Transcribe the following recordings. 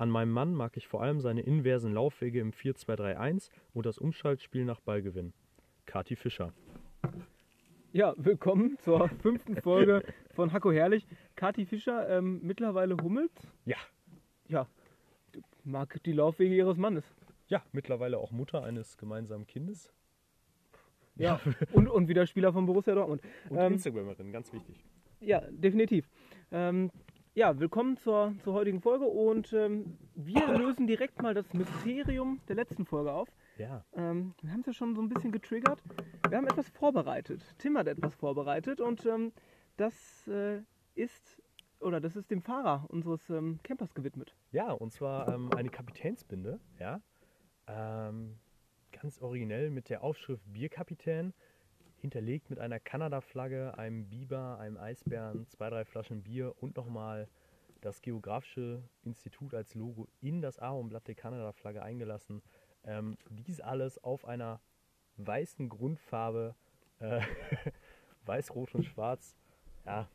An meinem Mann mag ich vor allem seine inversen Laufwege im 4-2-3-1 und das Umschaltspiel nach Ballgewinn. Kati Fischer. Ja, willkommen zur fünften Folge von Hacko Herrlich. Kati Fischer, ähm, mittlerweile hummelt. Ja. Ja, mag die Laufwege ihres Mannes. Ja, mittlerweile auch Mutter eines gemeinsamen Kindes. Ja. und, und wieder Spieler von Borussia Dortmund. Und Ähm, Instagramerin, ganz wichtig. Ja, definitiv. Ähm, ja, willkommen zur, zur heutigen Folge und ähm, wir lösen direkt mal das Mysterium der letzten Folge auf. Ja. Ähm, wir haben es ja schon so ein bisschen getriggert. Wir haben etwas vorbereitet. Tim hat etwas vorbereitet und ähm, das äh, ist oder das ist dem Fahrer unseres ähm, Campers gewidmet. Ja, und zwar ähm, eine Kapitänsbinde, ja. Ähm, ganz originell mit der Aufschrift Bierkapitän, hinterlegt mit einer Kanada-Flagge, einem Biber, einem Eisbären, zwei, drei Flaschen Bier und nochmal das Geografische Institut als Logo in das Ahornblatt der Kanada-Flagge eingelassen. Ähm, dies alles auf einer weißen Grundfarbe, äh, weiß, rot und schwarz. Ja,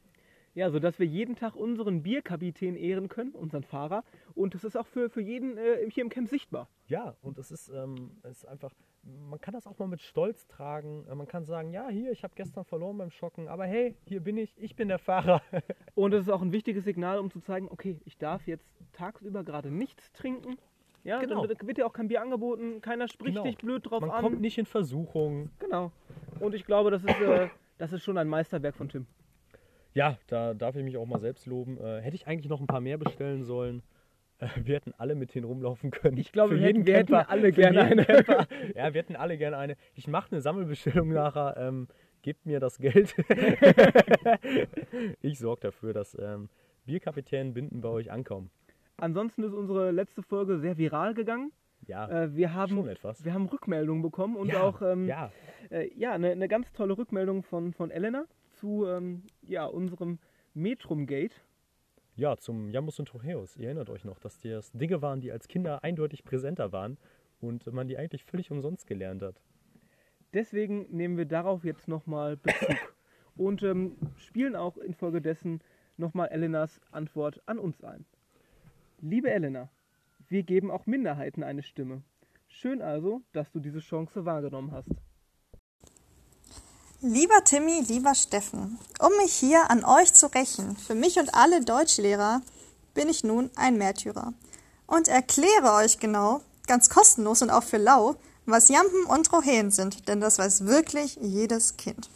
Ja, sodass wir jeden Tag unseren Bierkapitän ehren können, unseren Fahrer. Und das ist auch für, für jeden äh, hier im Camp sichtbar. Ja, und es ist, ähm, es ist einfach, man kann das auch mal mit Stolz tragen. Äh, Man kann sagen, ja, hier, ich habe gestern verloren beim Schocken, aber hey, hier bin ich, ich bin der Fahrer. Und es ist auch ein wichtiges Signal, um zu zeigen, okay, ich darf jetzt tagsüber gerade nichts trinken. Ja, Genau. dann wird- dir auch kein Bier angeboten, keiner spricht Genau. dich blöd drauf man an. kommt nicht in Versuchung. Genau. Und ich glaube, das ist, äh, das ist schon ein Meisterwerk von Tim. Ja, da darf ich mich auch mal selbst loben. Äh, hätte ich eigentlich noch ein paar mehr bestellen sollen. Wir hätten alle mit denen rumlaufen können. Ich glaube, Für wir hätten- wir hätten Camper- alle für gerne jeden eine. Camper. Ja, wir hätten alle gerne eine. Ich mache eine Sammelbestellung nachher. Ähm, gebt mir das Geld. ich sorge dafür, dass ähm, Bierkapitän-Binden bei euch ankommen. Ansonsten ist unsere letzte Folge sehr viral gegangen. Ja, Äh, wir, haben, schon etwas. wir haben Rückmeldungen bekommen und ja, auch ähm, ja. äh, ja, eine, eine ganz tolle Rückmeldung von, von Elena zu ähm, ja, unserem Metrum-Gate. Ja, zum Jambus und Trocheus. Ihr erinnert euch noch, dass das Dinge waren, die als Kinder eindeutig präsenter waren und man die eigentlich völlig umsonst gelernt hat. Deswegen nehmen wir darauf jetzt nochmal Bezug und ähm, spielen auch infolgedessen nochmal Elenas Antwort an uns ein. Liebe Elena, wir geben auch Minderheiten eine Stimme. Schön also, dass du diese Chance wahrgenommen hast. Lieber Timmy, lieber Steffen, um mich hier an euch zu rächen, für mich und alle Deutschlehrer, bin ich nun ein Märtyrer und erkläre euch genau, ganz kostenlos und auch für lau, was Jampen und Troheen sind, denn das weiß wirklich jedes Kind.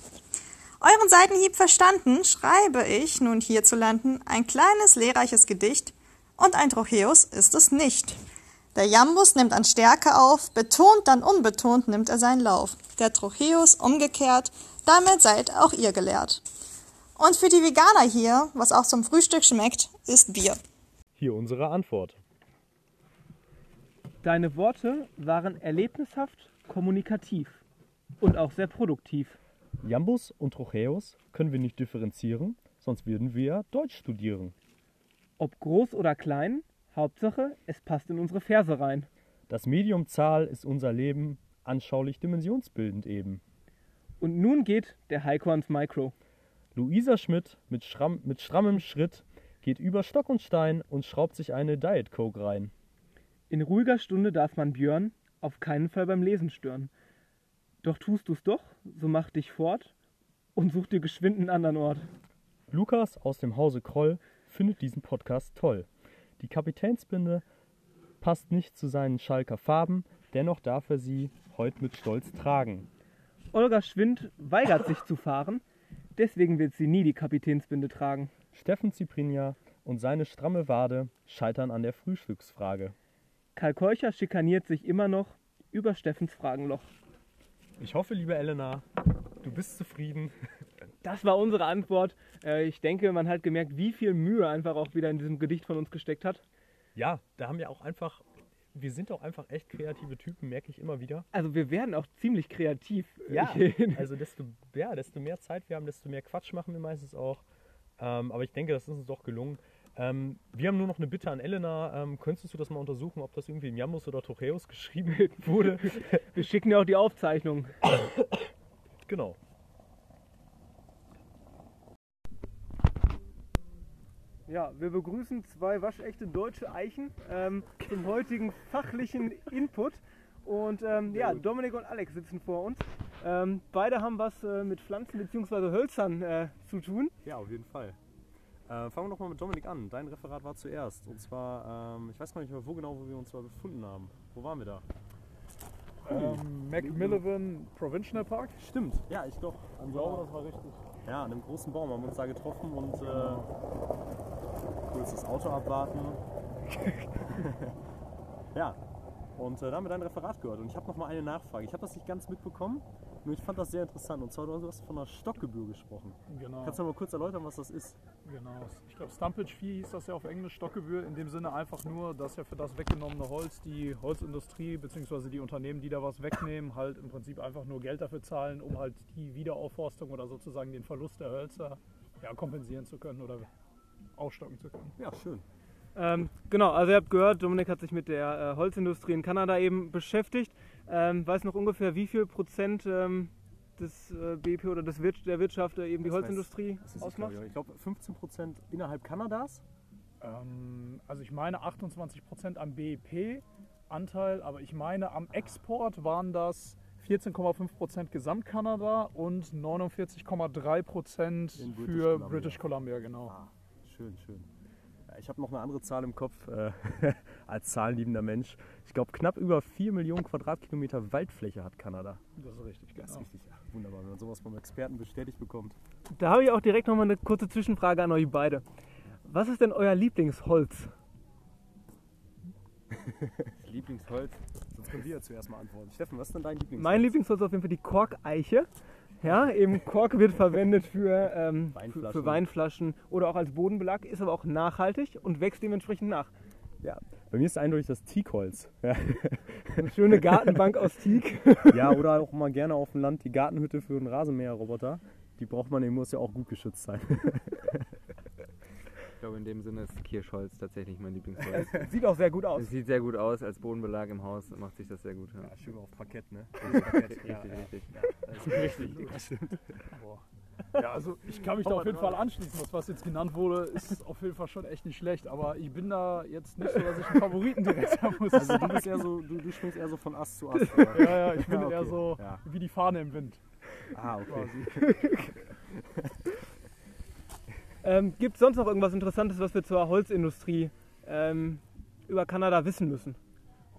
Euren Seitenhieb verstanden, schreibe ich nun hierzulanden ein kleines lehrreiches Gedicht und ein Trocheus ist es nicht. Der Jambus nimmt an Stärke auf, betont dann unbetont nimmt er seinen Lauf. Der Trocheus umgekehrt, damit seid auch ihr gelehrt. Und für die Veganer hier, was auch zum Frühstück schmeckt, ist Bier. Hier unsere Antwort. Deine Worte waren erlebnishaft, kommunikativ und auch sehr produktiv. Jambus und Trocheus können wir nicht differenzieren, sonst würden wir ja Deutsch studieren. Ob groß oder klein, Hauptsache, es passt in unsere Verse rein. Das Medium Zahl ist unser Leben, anschaulich dimensionsbildend eben. Und nun geht der Heiko ans Micro. Luisa Schmidt mit, schramm, mit strammem Schritt geht über Stock und Stein und schraubt sich eine Diet Coke rein. In ruhiger Stunde darf man Björn auf keinen Fall beim Lesen stören. Doch tust du's doch, so mach dich fort und such dir geschwind einen anderen Ort. Lukas aus dem Hause Kroll findet diesen Podcast toll. Die Kapitänsbinde passt nicht zu seinen Schalker Farben, dennoch darf er sie heute mit Stolz tragen. Olga Schwind weigert sich zu fahren, deswegen wird sie nie die Kapitänsbinde tragen. Steffen Ziprinja und seine stramme Wade scheitern an der Frühstücksfrage. Karl Keucher schikaniert sich immer noch über Steffens Fragenloch. Ich hoffe, liebe Elena, du bist zufrieden. Das war unsere Antwort. Äh, Ich denke, man hat gemerkt, wie viel Mühe einfach auch wieder in diesem Gedicht von uns gesteckt hat. Ja, da haben wir auch einfach, wir sind auch einfach echt kreative Typen, merke ich immer wieder. Also wir werden auch ziemlich kreativ. Ja, Ich- also desto, ja, desto mehr Zeit wir haben, desto mehr Quatsch machen wir meistens auch. Ähm, aber ich denke, das ist uns doch gelungen. Ähm, wir haben nur noch eine Bitte an Elena. Ähm, könntest du das mal untersuchen, ob das irgendwie im Jambus oder Trocheus geschrieben wurde? Wir schicken ja auch die Aufzeichnung. genau. Ja, wir begrüßen zwei waschechte deutsche Eichen ähm, zum heutigen fachlichen Input. Und ähm, ja, Dominik und Alex sitzen vor uns. Ähm, beide haben was äh, mit Pflanzen bzw. Hölzern äh, zu tun. Ja, auf jeden Fall. Äh, fangen wir doch mal mit Dominik an. Dein Referat war zuerst. Und zwar, ähm, ich weiß gar nicht mehr, wo genau wo wir uns zwar befunden haben. Wo waren wir da? Ähm, Macmillan Provincial Park. Stimmt, ja, ich doch. Ich glaube, das war richtig. Ja, an einem großen Baum haben wir uns da getroffen und äh, kurz das Auto abwarten. ja, und äh, da haben wir dein Referat gehört. Und ich habe noch mal eine Nachfrage. Ich habe das nicht ganz mitbekommen, nur ich fand das sehr interessant. Und zwar, du hast von einer Stockgebühr gesprochen. Genau. Kannst du mal kurz erläutern, was das ist? genau. Ich glaube, Stumpage Fee hieß das ja auf Englisch, Stockgebühr. In dem Sinne einfach nur, dass ja für das weggenommene Holz die Holzindustrie bzw. die Unternehmen, die da was wegnehmen, halt im Prinzip einfach nur Geld dafür zahlen, um halt die Wiederaufforstung oder sozusagen den Verlust der Hölzer ja, kompensieren zu können oder aufstocken zu können. Ja, schön. Ähm, genau, also ihr habt gehört, Dominik hat sich mit der äh, Holzindustrie in Kanada eben beschäftigt. Ähm, weiß noch ungefähr, wie viel Prozent ähm, des äh, BIP oder des Wir der Wirtschaft äh, eben die Das Holzindustrie ist ausmacht? Ich glaube 15 Prozent innerhalb Kanadas. Ähm, also ich meine 28% am BIP-Anteil, aber ich meine am Export waren das 14,5% Gesamtkanada und 49,3% In für British Columbia. British Columbia, genau. Ah, schön, schön. Ich habe noch eine andere Zahl im Kopf äh, als zahlenliebender Mensch. Ich glaube, knapp über 4 Millionen Quadratkilometer Waldfläche hat Kanada. Das ist richtig, Das ist genau. richtig, ja, wunderbar, wenn man sowas vom Experten bestätigt bekommt. Da habe ich auch direkt nochmal eine kurze Zwischenfrage an euch beide. Was ist denn euer Lieblingsholz? Lieblingsholz. Sonst können wir ja zuerst mal antworten. Steffen, was ist denn dein Lieblingsholz? Mein Lieblingsholz ist auf jeden Fall die Korkeiche. Ja, eben Kork wird verwendet für, ähm, Weinflaschen. für Weinflaschen oder auch als Bodenbelag, ist aber auch nachhaltig und wächst dementsprechend nach. Ja, bei mir ist eindeutig das Teakholz. Ja. Eine schöne Gartenbank aus Teak. ja, oder auch mal gerne auf dem Land die Gartenhütte für einen Rasenmäherroboter. Die braucht man, die muss ja auch gut geschützt sein. Ich glaube, in dem Sinne ist Kirschholz tatsächlich mein Lieblingsholz. Sieht auch sehr gut aus. Es sieht sehr gut aus, als Bodenbelag im Haus macht sich das sehr gut. Ja. schön auf Parkett, ne? Richtig, ja, richtig. Richtig. Das stimmt. Ja, also ich kann mich da auf jeden Fall anschließen. Das, was jetzt genannt wurde, ist auf jeden Fall schon echt nicht schlecht. Aber ich bin da jetzt nicht so, dass ich einen Favoriten direkt haben muss. Also du bist eher so, du, du springst eher so von Ast zu Ast. Oder? ja, ja, ich bin Ja, okay. eher so Ja. wie die Fahne im Wind. Ah, okay. Ähm, Gibt es sonst noch irgendwas Interessantes, was wir zur Holzindustrie ähm, über Kanada wissen müssen?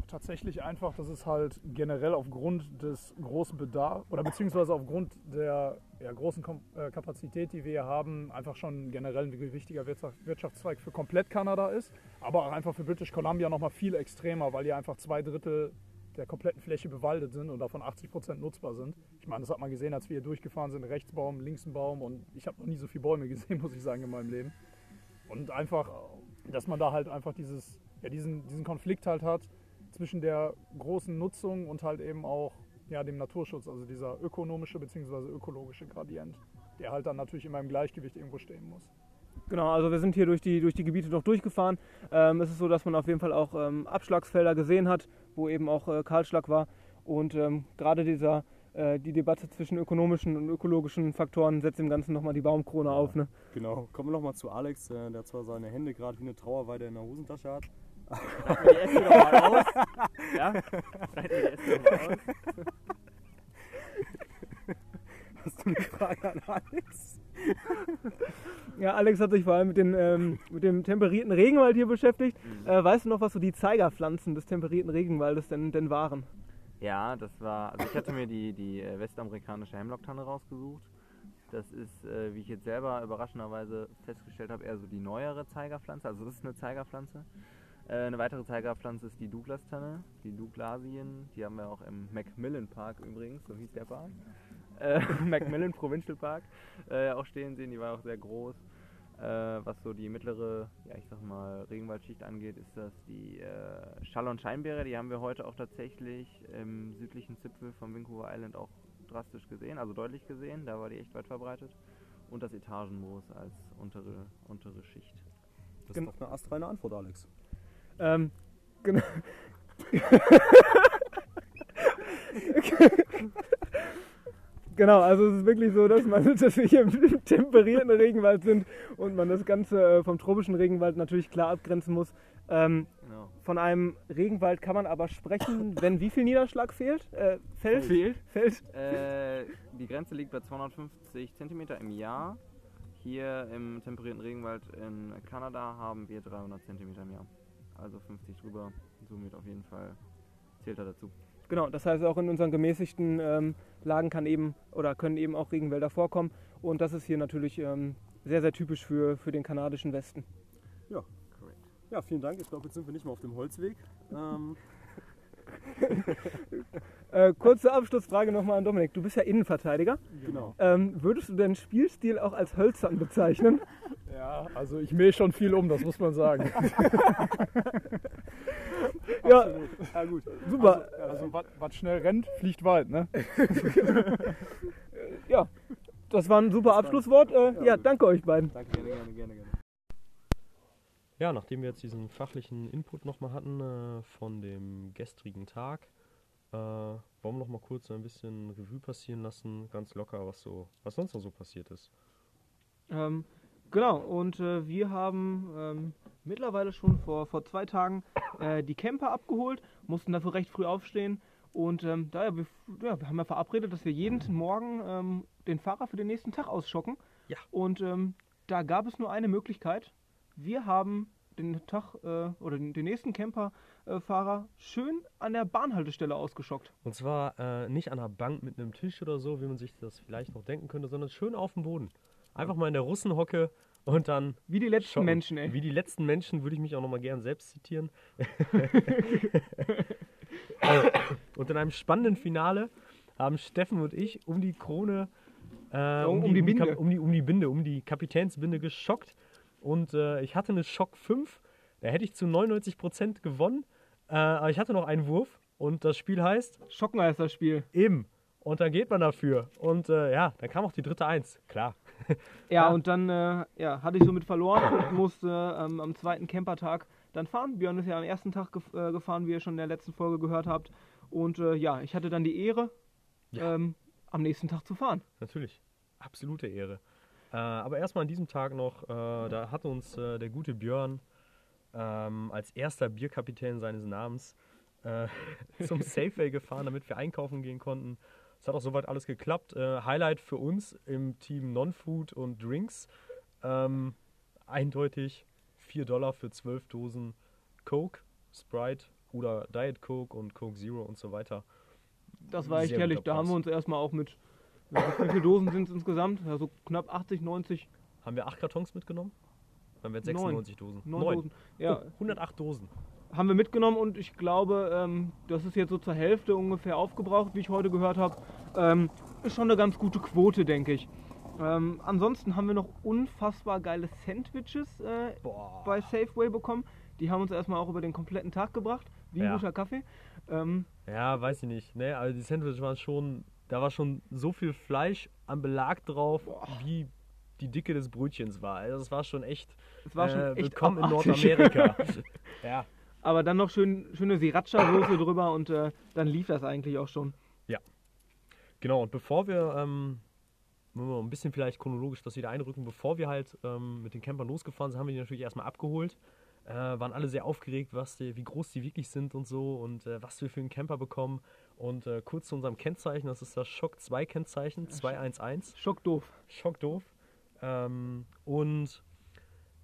Tatsächlich einfach, dass es halt generell aufgrund des großen Bedarfs oder beziehungsweise aufgrund der ja, großen Kom äh, Kapazität, die wir hier haben, einfach schon generell ein wichtiger Wirtschaft Wirtschaftszweig für komplett Kanada ist, aber auch einfach für British Columbia nochmal viel extremer, weil hier einfach zwei Drittel der kompletten Fläche bewaldet sind und davon 80 Prozent nutzbar sind. Ich meine, das hat man gesehen, als wir hier durchgefahren sind, rechts Baum, links ein Baum und ich habe noch nie so viele Bäume gesehen, muss ich sagen, in meinem Leben. Und einfach, dass man da halt einfach dieses, ja, diesen, diesen Konflikt halt hat zwischen der großen Nutzung und halt eben auch ja, dem Naturschutz, also dieser ökonomische bzw. ökologische Gradient, der halt dann natürlich immer im Gleichgewicht irgendwo stehen muss. Genau, also wir sind hier durch die, durch die Gebiete noch durchgefahren. Ähm, es ist so, dass man auf jeden Fall auch ähm, Abschlagsfelder gesehen hat, wo eben auch äh, Kahlschlag war. Und ähm, gerade dieser, äh, die Debatte zwischen ökonomischen und ökologischen Faktoren setzt dem Ganzen nochmal die Baumkrone auf. Ne? Genau. Kommen wir nochmal zu Alex, äh, der zwar seine Hände gerade wie eine Trauerweide in der Hosentasche hat. Die Äste doch mal aus. Ja? Breiten wir die Äste doch mal aus. Hast du eine Frage an Alex? Ja, Alex hat sich vor allem mit, den, ähm, mit dem temperierten Regenwald hier beschäftigt. Äh, weißt du noch, was so die Zeigerpflanzen des temperierten Regenwaldes denn, denn waren? Ja, das war. Also ich hatte mir die, die äh, westamerikanische Hemlock-Tanne rausgesucht. Das ist, äh, wie ich jetzt selber überraschenderweise festgestellt habe, eher so die neuere Zeigerpflanze. Also das ist eine Zeigerpflanze. Äh, eine weitere Zeigerpflanze ist die Douglas-Tanne, die Douglasien. Die haben wir auch im Macmillan Park übrigens, so hieß der Park. Äh, Macmillan Provincial Park äh, auch stehen sehen. Die war auch sehr groß. Äh, was so die mittlere, ja ich sag mal, Regenwaldschicht angeht, ist das die äh, Schall- und Scheinbeere. Die haben wir heute auch tatsächlich im südlichen Zipfel von Vancouver Island auch drastisch gesehen, also deutlich gesehen. Da war die echt weit verbreitet. Und das Etagenmoos als untere, untere Schicht. Das ist doch eine astreine Antwort, Alex. Ähm, genau. Genau, also es ist wirklich so, dass, man, dass wir hier im temperierten Regenwald sind und man das Ganze äh, vom tropischen Regenwald natürlich klar abgrenzen muss. Ähm, Genau. von einem Regenwald kann man aber sprechen, wenn wie viel Niederschlag fehlt? Äh, fällt? Fehlt? Fällt. Äh, die Grenze liegt bei 250 cm im Jahr. Hier im temperierten Regenwald in Kanada haben wir 300 cm im Jahr. Also 50 drüber. Somit auf jeden Fall zählt er dazu. Genau, das heißt auch in unseren gemäßigten ähm, Lagen kann eben oder können eben auch Regenwälder vorkommen und das ist hier natürlich ähm, sehr, sehr typisch für, für den kanadischen Westen. Correct. Ja, vielen Dank. Ich glaube, jetzt sind wir nicht mehr auf dem Holzweg. Ähm, Äh, kurze Abschlussfrage nochmal an Dominik. Du bist ja Innenverteidiger. genau. Ähm, würdest du deinen Spielstil auch als hölzern bezeichnen? Ja, also ich mähe schon viel um, das muss man sagen. ja, Ja, gut. super. Also was schnell rennt, fliegt weit, ne? ja, das war ein super Abschlusswort. Äh, ja, danke euch beiden. Danke, gerne, gerne, gerne, gerne. Ja, nachdem wir jetzt diesen fachlichen Input nochmal hatten äh, von dem gestrigen Tag, äh, wollen wir noch mal kurz ein bisschen Revue passieren lassen, ganz locker, was so, was sonst noch so passiert ist. Ähm, genau, und äh, wir haben ähm, mittlerweile schon vor, vor zwei Tagen äh, die Camper abgeholt, mussten dafür recht früh aufstehen. Und ähm, daher, wir, ja, wir haben ja verabredet, dass wir jeden Morgen ähm, den Fahrer für den nächsten Tag ausschocken. Ja. Und ähm, da gab es nur eine Möglichkeit. Wir haben den Tag äh, oder den, den nächsten Camperfahrer schön an der Bahnhaltestelle ausgeschockt. Und zwar äh, nicht an einer Bank mit einem Tisch oder so, wie man sich das vielleicht noch denken könnte, sondern schön auf dem Boden. Einfach mal in der Russenhocke und dann Wie die letzten schocken. Menschen, ey. Wie die letzten Menschen würde ich mich auch noch mal gern selbst zitieren. und in einem spannenden Finale haben Steffen und ich um die Krone, äh, Um- um die Kap- Binde. um, die, um die Binde, um die Kapitänsbinde geschockt. Und äh, ich hatte eine Schock 5, da hätte ich zu 99% gewonnen, äh, aber ich hatte noch einen Wurf und das Spiel heißt Schocken heißt das Spiel. eben. Und dann geht man dafür. Und äh, ja, dann kam auch die dritte Eins, klar. Ja, Ja. und dann äh, ja, hatte ich somit verloren und musste ähm, am zweiten Campertag dann fahren. Björn ist ja am ersten Tag gef äh, gefahren, wie ihr schon in der letzten Folge gehört habt. Und äh, ja, ich hatte dann die Ehre, Ja. ähm, am nächsten Tag zu fahren. Natürlich. Absolute Ehre. Äh, aber erstmal an diesem Tag noch, äh, da hat uns äh, der gute Björn ähm, als erster Bierkapitän seines Namens äh, zum Safeway gefahren, damit wir einkaufen gehen konnten. Es hat auch soweit alles geklappt. Äh, Highlight für uns im Team Non-Food und Drinks. Ähm, eindeutig 4 Dollar für 12 Dosen Coke, Sprite oder Diet Coke und Coke Zero und so weiter. Das war echt herrlich. Da haben wir uns erstmal auch mit, wie viele Dosen sind es insgesamt? Ja, so knapp 80, 90, Haben wir acht Kartons mitgenommen? Dann Neun. 96 Dosen. 9 Neun. Dosen. Ja, Oh, 108 Dosen. haben wir mitgenommen und ich glaube, ähm, das ist jetzt so zur Hälfte ungefähr aufgebraucht, wie ich heute gehört habe. Ähm, ist schon eine ganz gute Quote, denke ich. Ähm, ansonsten haben wir noch unfassbar geile Sandwiches äh, bei Safeway bekommen. Die haben uns erstmal auch über den kompletten Tag gebracht, wie ein Ja. guter Kaffee. Ähm, Ja, weiß ich nicht. Ne, also die Sandwiches waren schon, da war schon so viel Fleisch am Belag drauf, wie die Dicke des Brötchens war. Also das war schon echt, es war schon äh, echt willkommen in abartig. Nordamerika. ja, Aber dann noch schön, schöne Sriracha-Soße drüber und äh, dann lief das eigentlich auch schon. genau. Und bevor wir, ähm, wollen wir ein bisschen vielleicht chronologisch das wieder einrücken, bevor wir halt ähm, mit den Campern losgefahren sind, haben wir die natürlich erstmal abgeholt. Äh, waren alle sehr aufgeregt, was die, wie groß die wirklich sind und so und äh, was wir für einen Camper bekommen. Und äh, kurz zu unserem Kennzeichen, das ist das Schock 2 Kennzeichen, 211. Schockdoof. Schockdoof. Ähm, und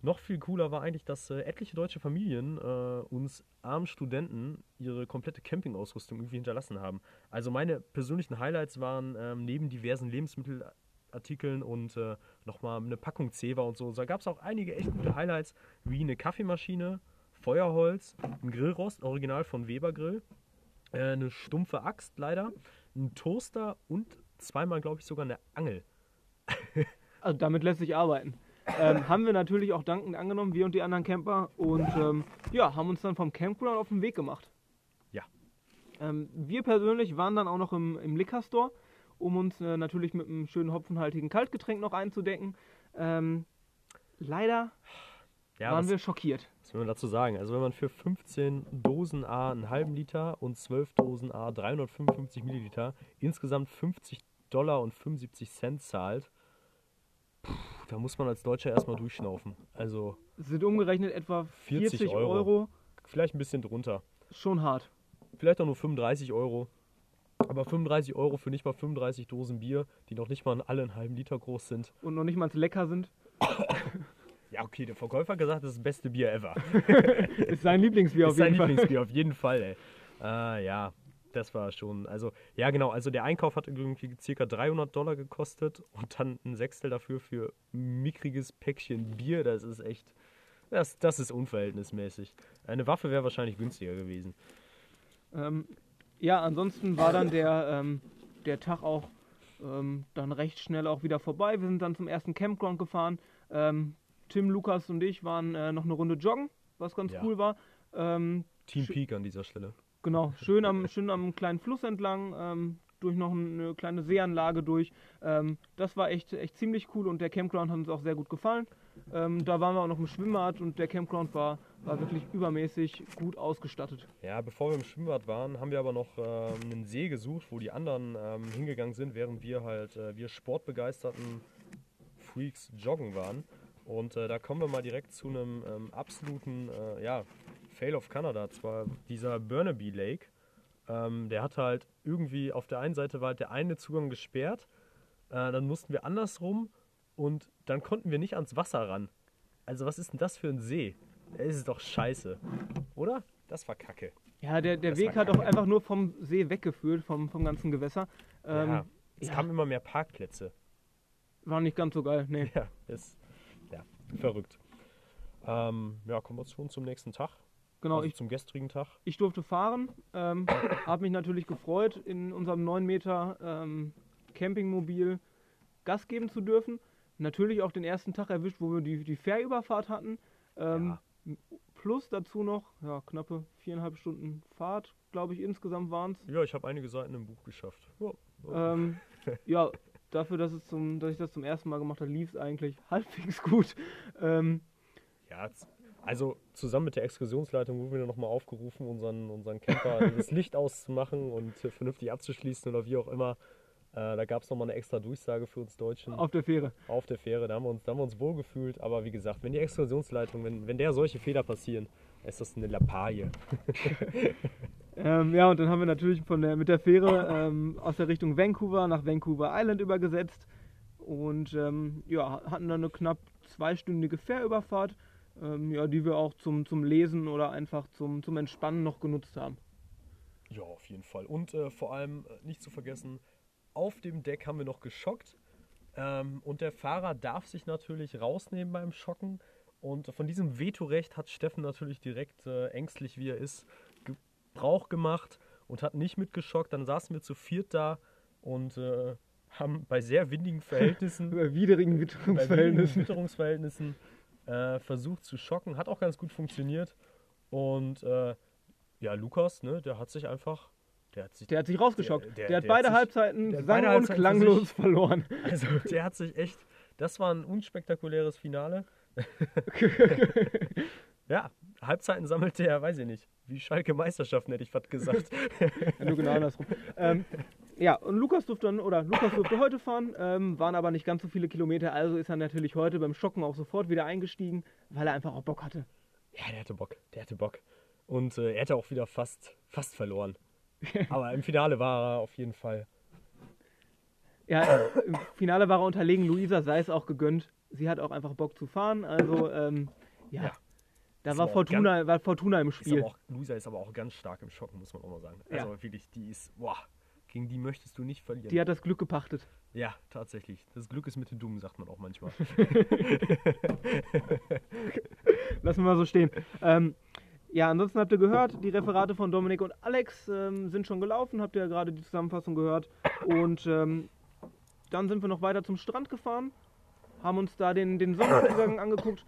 noch viel cooler war eigentlich, dass äh, etliche deutsche Familien äh, uns armen Studenten ihre komplette Campingausrüstung irgendwie hinterlassen haben. Also meine persönlichen Highlights waren ähm, neben diversen Lebensmittelartikeln und äh, nochmal eine Packung Zewa und so. Da gab es auch einige echt gute Highlights, wie eine Kaffeemaschine, Feuerholz, ein Grillrost, original von Weber Grill, eine stumpfe Axt leider, ein Toaster und zweimal, glaube ich, sogar eine Angel. Also damit lässt sich arbeiten. Ähm, haben wir natürlich auch dankend angenommen, wir und die anderen Camper. Und ähm, ja, haben uns dann vom Campground auf den Weg gemacht. Ja. Ähm, wir persönlich waren dann auch noch im, im Liquor Store, um uns äh, natürlich mit einem schönen hopfenhaltigen Kaltgetränk noch einzudecken. Ähm, leider Ja, waren was, wir schockiert. was will man dazu sagen? Also wenn man für 15 Dosen A einen halben Liter und 12 Dosen A 355 Milliliter insgesamt 50 Dollar und 75 Cent zahlt, puh, da muss man als Deutscher erstmal durchschnaufen. Also Es sind umgerechnet etwa 40 40, Euro. Euro. vielleicht ein bisschen drunter. Schon hart. Vielleicht auch nur 35 Euro. Aber 35 Euro für nicht mal 35 Dosen Bier, die noch nicht mal alle einen halben Liter groß sind. Und noch nicht mal lecker sind. Okay, der Verkäufer hat gesagt, das ist das beste Bier ever. Ist sein Lieblingsbier auf ist sein jeden Fall. Lieblingsbier, auf jeden Fall, ey. Äh, ja, das war schon, also, ja genau, also der Einkauf hat irgendwie circa 300 Dollar gekostet und dann ein Sechstel dafür für ein mickriges Päckchen Bier, das ist echt, das, das ist unverhältnismäßig. Eine Waffe wäre wahrscheinlich günstiger gewesen. Ähm, ja, ansonsten war dann der, ähm, der Tag auch ähm, dann recht schnell auch wieder vorbei. Wir sind dann zum ersten Campground gefahren. Ähm, Tim, Lukas und ich waren äh, noch eine Runde joggen, was ganz Ja. cool war. Ähm, Team Peak an dieser Stelle. Genau, schön am, schön am kleinen Fluss entlang, ähm, durch noch eine kleine Seeanlage durch. Ähm, das war echt, echt ziemlich cool und der Campground hat uns auch sehr gut gefallen. Ähm, da waren wir auch noch im Schwimmbad und der Campground war, war wirklich übermäßig gut ausgestattet. Ja, bevor wir im Schwimmbad waren, haben wir aber noch ähm, einen See gesucht, wo die anderen ähm, hingegangen sind, während wir halt, äh, wir sportbegeisterten Freaks joggen waren. Und äh, da kommen wir mal direkt zu einem ähm, absoluten, äh, ja, Fail of Canada. Zwar dieser Burnaby Lake, ähm, der hatte halt irgendwie, auf der einen Seite war halt der eine Zugang gesperrt, äh, dann mussten wir andersrum und dann konnten wir nicht ans Wasser ran. Also was ist denn das für ein See? Es ist doch scheiße, oder? Das war kacke. Ja, der, der Das Weg hat auch einfach nur vom See weggeführt, vom, vom ganzen Gewässer. Ähm, ja, es ja. kamen immer mehr Parkplätze. War nicht ganz so geil, nee. Ja, ja, verrückt. Ähm, ja, kommen wir schon zum nächsten Tag. Genau, also ich, zum gestrigen Tag. ich durfte fahren, ähm, habe mich natürlich gefreut, in unserem 9 Meter ähm, Campingmobil Gas geben zu dürfen. Natürlich auch den ersten Tag erwischt, wo wir die, die Fährüberfahrt hatten. Ähm, Plus dazu noch, ja, knappe viereinhalb Stunden Fahrt, glaube ich, insgesamt waren es. Ja, ich habe einige Seiten im Buch geschafft. Ja, Ähm, ja, dafür, dass, es zum, dass ich das zum ersten Mal gemacht habe, lief es eigentlich halbwegs gut. Ähm, ja, also zusammen mit der Exkursionsleitung wurden wir nochmal aufgerufen, unseren, unseren Camper das Licht auszumachen und vernünftig abzuschließen oder wie auch immer. Äh, da gab es nochmal eine extra Durchsage für uns Deutschen auf der Fähre. auf der Fähre. Da haben wir uns, da haben wir uns wohlgefühlt. Aber wie gesagt, wenn die Exkursionsleitung, wenn, wenn der solche Fehler passieren, ist das eine Lappalie. Ähm, ja, und dann haben wir natürlich von der, mit der Fähre ähm, aus der Richtung Vancouver nach Vancouver Island übergesetzt und ähm, ja, hatten dann eine knapp zweistündige Fährüberfahrt, ähm, ja, die wir auch zum, zum Lesen oder einfach zum, zum Entspannen noch genutzt haben. Ja, auf jeden Fall. Und äh, vor allem äh, nicht zu vergessen, auf dem Deck haben wir noch geschockt. Ähm, und der Fahrer darf sich natürlich rausnehmen beim Schocken. Und von diesem Vetorecht hat Steffen natürlich direkt, äh, ängstlich wie er ist, Gebrauch gemacht und hat nicht mitgeschockt. Dann saßen wir zu viert da und äh, haben bei sehr windigen Verhältnissen Bei widrigen bei witterungsverhältnissen Witterungsverhältnissen. Witterungsverhältnissen äh, versucht zu schocken. Hat auch ganz gut funktioniert. Und äh, ja, Lukas, ne, der hat sich einfach. Der hat sich, Der hat sich rausgeschockt. Der- Der, der- hat der beide hat sich- Halbzeiten sang- beide und Halbzeiten klanglos sich- verloren. also, der hat sich echt. Das war ein unspektakuläres Finale. ja, Halbzeiten sammelte er, weiß ich nicht. Wie Schalke Meisterschaften hätte ich fast gesagt. Ja, nur genau andersrum. ähm, ja, und Lukas durfte dann, oder Lukas durfte heute fahren, ähm, waren aber nicht ganz so viele Kilometer, also ist er natürlich heute beim Schocken auch sofort wieder eingestiegen, weil er einfach auch Bock hatte. ja, der hatte Bock. Der hatte Bock. Und äh, er hätte auch wieder fast, fast verloren. Aber im Finale war er auf jeden Fall. Ja, im Finale war er unterlegen, Luisa sei es auch gegönnt. Sie hat auch einfach Bock zu fahren, also ähm, ja, Ja. da Ist war Fortuna, war Fortuna im Ist Spiel. aber auch, Luisa ist aber auch ganz stark im Schocken, muss man auch mal sagen. Ja. Also wirklich, die ist, boah, gegen die möchtest du nicht verlieren. Die hat das Glück gepachtet. ja, tatsächlich. Das Glück ist mit den Dummen, sagt man auch manchmal. Lassen wir mal so stehen. Ähm, ja, ansonsten habt ihr gehört, die Referate von Dominik und Alex ähm, sind schon gelaufen, habt ihr ja gerade die Zusammenfassung gehört. Und ähm, dann sind wir noch weiter zum Strand gefahren, haben uns da den, den Sonnenuntergang angeguckt.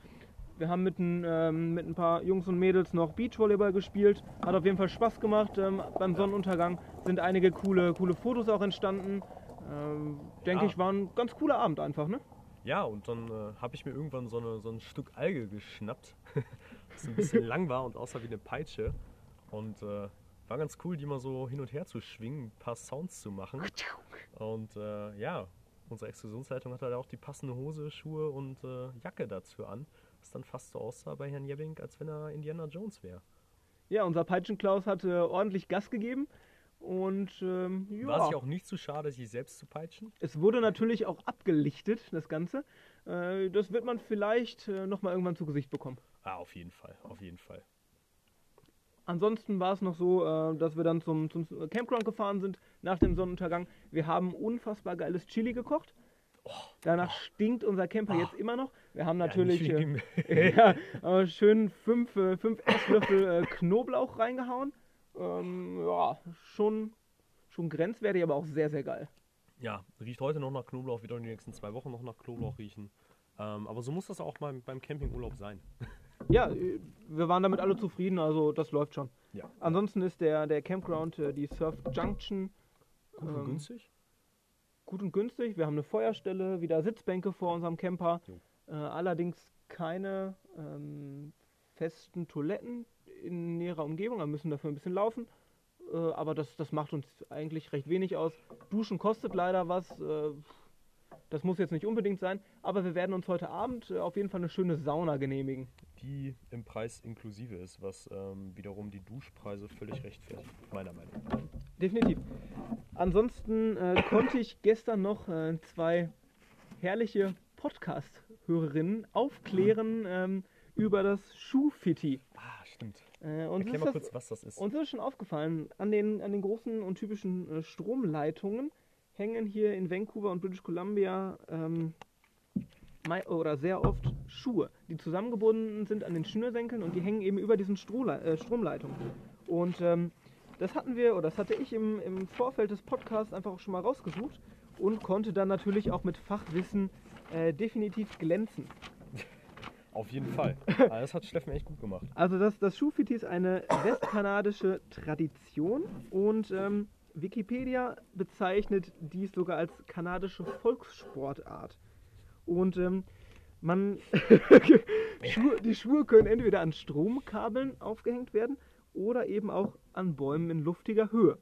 Wir haben mit ein, ähm, mit ein paar Jungs und Mädels noch Beachvolleyball gespielt. Hat auf jeden Fall Spaß gemacht. Ähm, beim Sonnenuntergang sind einige coole, coole Fotos auch entstanden. Ähm, Denke Ja. ich, war ein ganz cooler Abend einfach, ne? ja, und dann äh, habe ich mir irgendwann so, eine, so ein Stück Alge geschnappt, das ein bisschen lang war und aussah wie eine Peitsche. Und äh, war ganz cool, die mal so hin und her zu schwingen, ein paar Sounds zu machen. Und äh, ja, unsere Exkursionsleitung hatte da auch die passende Hose, Schuhe und äh, Jacke dazu an, was dann fast so aussah bei Herrn Jebbing, als wenn er Indiana Jones wäre. Ja, unser Peitschenklaus hat äh, ordentlich Gas gegeben. Und ähm, ja, War sich auch nicht zu schade, sich selbst zu peitschen? es wurde natürlich auch abgelichtet, das Ganze. Äh, das wird man vielleicht äh, nochmal irgendwann zu Gesicht bekommen. Ah, auf jeden Fall, auf jeden Fall. Ansonsten war es noch so, äh, dass wir dann zum, zum Campground gefahren sind nach dem Sonnenuntergang. Wir haben unfassbar geiles Chili gekocht. Danach stinkt unser Camper Oh. jetzt immer noch. Wir haben Ja, natürlich nicht wegen äh, ja, aber schön fünf, äh, fünf Esslöffel äh, Knoblauch reingehauen. Ähm, ja, schon, schon grenzwertig, aber auch sehr, sehr geil. Ja, riecht heute noch nach Knoblauch, wird auch in den nächsten zwei Wochen noch nach Knoblauch riechen. Ähm, aber so muss das auch beim, beim Campingurlaub sein. Ja, äh, wir waren damit alle zufrieden, also das läuft schon. Ja. Ansonsten ist der, der Campground, äh, die Surf Junction, Gut und Ähm, günstig? gut und günstig. Wir haben eine Feuerstelle, wieder Sitzbänke vor unserem Camper. Äh, allerdings keine ähm, festen Toiletten in näherer Umgebung. Wir müssen dafür ein bisschen laufen. Äh, aber das, das macht uns eigentlich recht wenig aus. Duschen kostet leider was. Äh, das muss jetzt nicht unbedingt sein. Aber wir werden uns heute Abend äh, auf jeden Fall eine schöne Sauna genehmigen. Die im Preis inklusive ist, was ähm, wiederum die Duschpreise völlig rechtfertigt, meiner Meinung nach. Definitiv. Ansonsten äh, konnte ich gestern noch äh, zwei herrliche Podcast-Hörerinnen aufklären ähm, über das Schuhfitti. Ah, stimmt. Äh, uns, Erklär mal das, kurz, was das ist. uns ist schon aufgefallen, an den, an den großen und typischen äh, Stromleitungen hängen hier in Vancouver und British Columbia ähm, oder sehr oft Schuhe, die zusammengebunden sind an den Schnürsenkeln und die hängen eben über diesen Strohle äh, Stromleitungen. Und ähm, das hatten wir, oder das hatte ich im, im Vorfeld des Podcasts einfach auch schon mal rausgesucht und konnte dann natürlich auch mit Fachwissen äh, definitiv glänzen. Auf jeden Fall. Ah, das hat Steffen echt gut gemacht. Also das, das Schuhfitti ist eine westkanadische Tradition und ähm, Wikipedia bezeichnet dies sogar als kanadische Volkssportart. Und ähm, man Schuhe, die Schuhe können entweder an Stromkabeln aufgehängt werden oder eben auch an Bäumen in luftiger Höhe.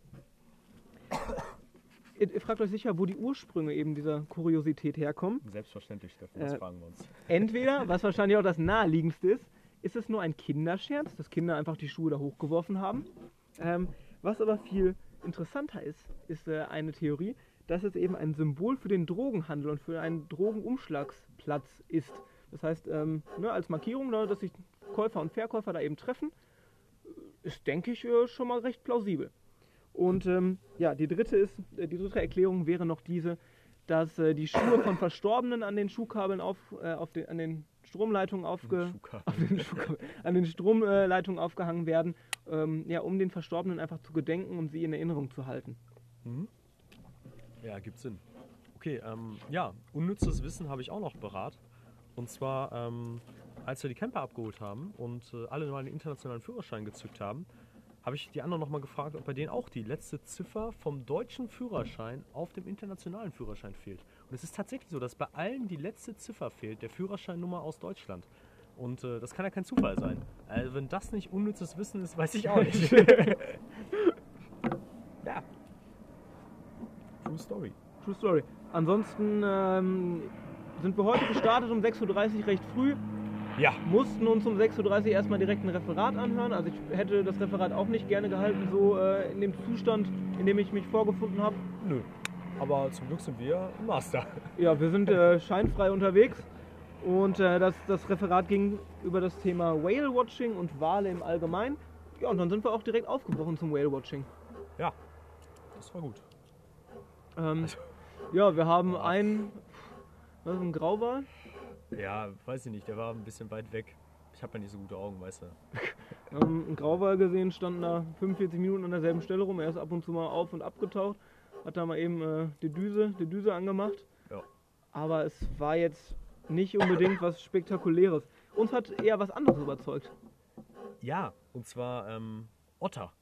Ihr, ihr fragt euch sicher, wo die Ursprünge eben dieser Kuriosität herkommen. Selbstverständlich, Steffen, das Äh, fragen wir uns. Entweder, was wahrscheinlich auch das naheliegendste ist, ist es nur ein Kinderscherz, dass Kinder einfach die Schuhe da hochgeworfen haben. Ähm, was aber viel interessanter ist, ist äh, eine Theorie, dass es eben ein Symbol für den Drogenhandel und für einen Drogenumschlagsplatz ist. Das heißt, ähm, ne, als Markierung, ne, dass sich Käufer und Verkäufer da eben treffen, ist, denke ich, äh, schon mal recht plausibel. Und ähm, ja, die dritte ist, äh, die dritte Erklärung wäre noch diese, dass äh, die Schuhe von Verstorbenen an den Schuhkabeln auf, äh, auf den, an den Stromleitungen aufge, auf den an den Stromleitungen aufgehangen werden, ähm, ja, um den Verstorbenen einfach zu gedenken und sie in Erinnerung zu halten. Mhm. Ja, gibt Sinn. Okay, ähm, ja, unnützes Wissen habe ich auch noch berat. Und zwar, ähm, als wir die Camper abgeholt haben und äh, alle mal den internationalen Führerschein gezückt haben, habe ich die anderen nochmal gefragt, ob bei denen auch die letzte Ziffer vom deutschen Führerschein auf dem internationalen Führerschein fehlt. Und es ist tatsächlich so, dass bei allen die letzte Ziffer fehlt, der Führerscheinnummer aus Deutschland. Und äh, das kann ja kein Zufall sein. Also wenn das nicht unnützes Wissen ist, weiß ich auch nicht. True Story. True Story. Ansonsten ähm, sind wir heute gestartet um 6.30 Uhr recht früh, Ja. mussten uns um 6.30 Uhr erstmal direkt ein Referat anhören. Also ich hätte das Referat auch nicht gerne gehalten, so äh, in dem Zustand, in dem ich mich vorgefunden habe. Nö. Aber zum Glück sind wir im Master. Ja, wir sind äh, scheinfrei unterwegs und äh, das, das Referat ging über das Thema Whale-Watching und Wale im Allgemeinen. Ja, und dann sind wir auch direkt aufgebrochen zum Whale-Watching. Ja. Das war gut. Ähm, ja, wir haben einen, was, einen Grauwal. Ja, weiß ich nicht, der war ein bisschen weit weg. Ich habe ja nicht so gute Augen, weißt du. Wir haben einen Grauwal gesehen, standen da 45 Minuten an derselben Stelle rum. Er ist ab und zu mal auf und abgetaucht, hat da mal eben äh, die, Düse, die Düse angemacht. Ja. Aber es war jetzt nicht unbedingt was Spektakuläres. Uns hat eher was anderes überzeugt. Ja, und zwar ähm, Otter.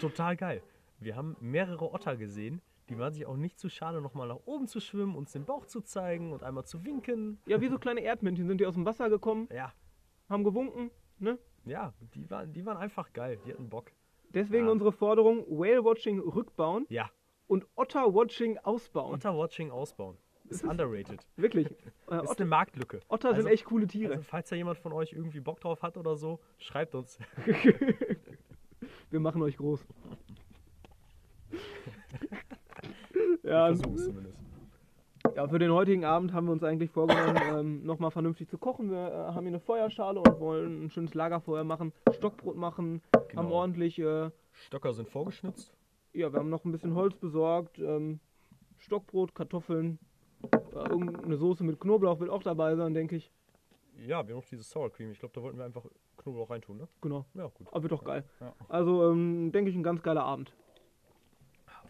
Total geil. Wir haben mehrere Otter gesehen. Die waren sich auch nicht zu schade, nochmal nach oben zu schwimmen, uns den Bauch zu zeigen und einmal zu winken. Ja, wie so kleine Erdmännchen sind die aus dem Wasser gekommen, Ja, haben gewunken. Ne? ja, die waren, die waren einfach geil. Die hatten Bock. Deswegen Ah. unsere Forderung: Whale-Watching rückbauen Ja, und Otter-Watching ausbauen. Otter-Watching ausbauen. Ist underrated. Wirklich. Äh, Ist eine Otter, Marktlücke. Otter Also- sind echt coole Tiere. Also, falls da jemand von euch irgendwie Bock drauf hat oder so, schreibt uns. Wir machen euch groß. Ich ja, versuch's zumindest. ja, für den heutigen Abend haben wir uns eigentlich vorgenommen, ähm, nochmal vernünftig zu kochen. Wir äh, haben hier eine Feuerschale und wollen ein schönes Lagerfeuer machen, Stockbrot machen, haben Genau. ordentlich, äh, Stöcker sind vorgeschnitzt. ja, wir haben noch ein bisschen Holz besorgt, ähm, Stockbrot, Kartoffeln, äh, irgendeine Soße mit Knoblauch wird auch dabei sein, denke ich. Ja, wir haben noch dieses Sour Cream. Ich glaube, da wollten wir einfach Knoblauch reintun, ne? Genau, Ja, gut. aber wird doch geil. Ja. Also, ähm, denke ich, ein ganz geiler Abend.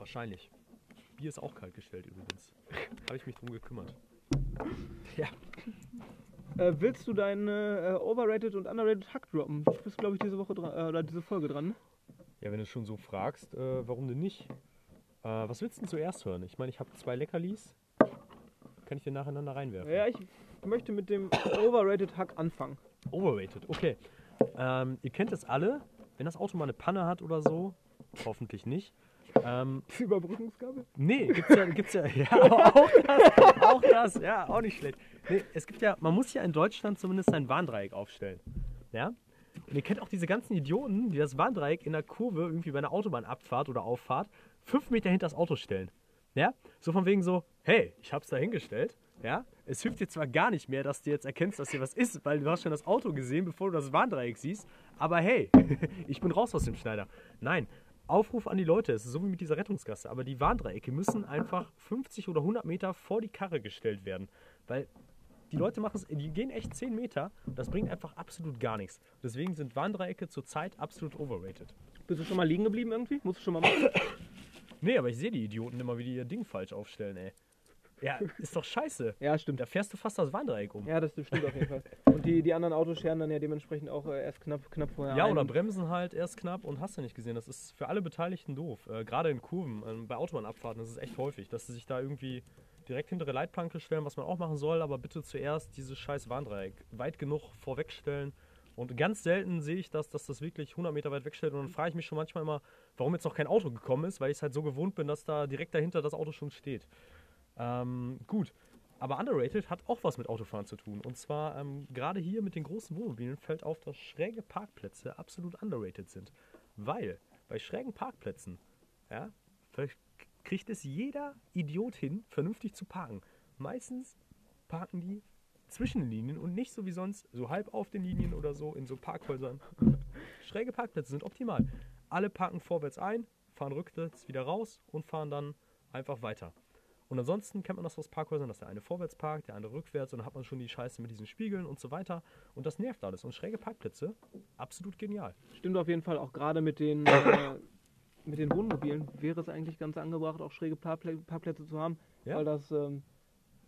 Ah, Wahrscheinlich. Bier ist auch kalt gestellt übrigens. Habe ich mich drum gekümmert. Ja. Äh, willst du deine äh, Overrated und Underrated Hack droppen? Du bist, glaube ich, diese Woche dran, äh, oder diese Folge dran. ne? Ja, wenn du schon so fragst, äh, warum denn nicht? Äh, was willst du denn zuerst hören? Ich meine, ich habe zwei Leckerlis. Kann ich dir nacheinander reinwerfen? Ja, ich möchte mit dem Overrated Hack anfangen. Overrated, okay. Ähm, ihr kennt es alle, wenn das Auto mal eine Panne hat oder so, hoffentlich nicht. Ähm, Überbrückungsgabel? nee, gibt's ja, gibt's ja, ja, auch das, auch das, ja, auch nicht schlecht. Nee, es gibt ja, man muss ja in Deutschland zumindest ein Warndreieck aufstellen. Ja? Und ihr kennt auch diese ganzen Idioten, die das Warndreieck in der Kurve irgendwie bei einer Autobahnabfahrt oder Auffahrt fünf Meter hinter das Auto stellen. Ja? So von wegen so, hey, ich hab's da hingestellt. Ja? Es hilft dir zwar gar nicht mehr, dass du jetzt erkennst, dass hier was ist, weil du hast schon das Auto gesehen, bevor du das Warndreieck siehst. Aber hey, ich bin raus aus dem Schneider. Nein, Aufruf an die Leute, es ist so wie mit dieser Rettungsgasse, aber die Warndreiecke müssen einfach 50 oder 100 Meter vor die Karre gestellt werden. Weil die Leute machen es, die gehen echt 10 Meter und das bringt einfach absolut gar nichts. Deswegen sind Warndreiecke zurzeit absolut overrated. Bist du schon mal liegen geblieben irgendwie? Musst du schon mal machen? Nee, aber ich sehe die Idioten immer, wie die ihr Ding falsch aufstellen, ey. Ja, ist doch scheiße. ja, stimmt. Da fährst du fast das Warndreieck um. Ja, das stimmt auf jeden Fall. Und die, die anderen Autos scheren dann ja dementsprechend auch äh, erst knapp, knapp vorher Ja, ein. oder bremsen halt erst knapp und hast du nicht gesehen. Das ist für alle Beteiligten doof. Äh, Gerade in Kurven, ähm, bei Autobahnabfahrten, das ist echt häufig, dass sie sich da irgendwie direkt hintere Leitplanke stellen, was man auch machen soll, aber bitte zuerst dieses scheiß Warndreieck weit genug vorwegstellen. Und ganz selten sehe ich das, dass das wirklich 100 Meter weit wegstellt. Und dann frage ich mich schon manchmal immer, warum jetzt noch kein Auto gekommen ist, weil ich es halt so gewohnt bin, dass da direkt dahinter das Auto schon steht. Ähm, gut. Aber underrated hat auch was mit Autofahren zu tun. Und zwar ähm, gerade hier mit den großen Wohnmobilen fällt auf, dass schräge Parkplätze absolut underrated sind. Weil bei schrägen Parkplätzen ja, kriegt es jeder Idiot hin, vernünftig zu parken. Meistens parken die zwischen den Linien und nicht so wie sonst, so halb auf den Linien oder so in so Parkhäusern. Schräge Parkplätze sind optimal. Alle parken vorwärts ein, fahren rückwärts wieder raus und fahren dann einfach weiter. Und ansonsten kennt man das aus Parkhäusern, dass der eine vorwärts parkt, der andere rückwärts und dann hat man schon die Scheiße mit diesen Spiegeln und so weiter. Und das nervt alles. Und schräge Parkplätze, absolut genial. Stimmt auf jeden Fall, auch gerade mit den, äh, mit den Wohnmobilen wäre es eigentlich ganz angebracht, auch schräge Parkplä Parkplätze zu haben, Ja. weil das, ähm,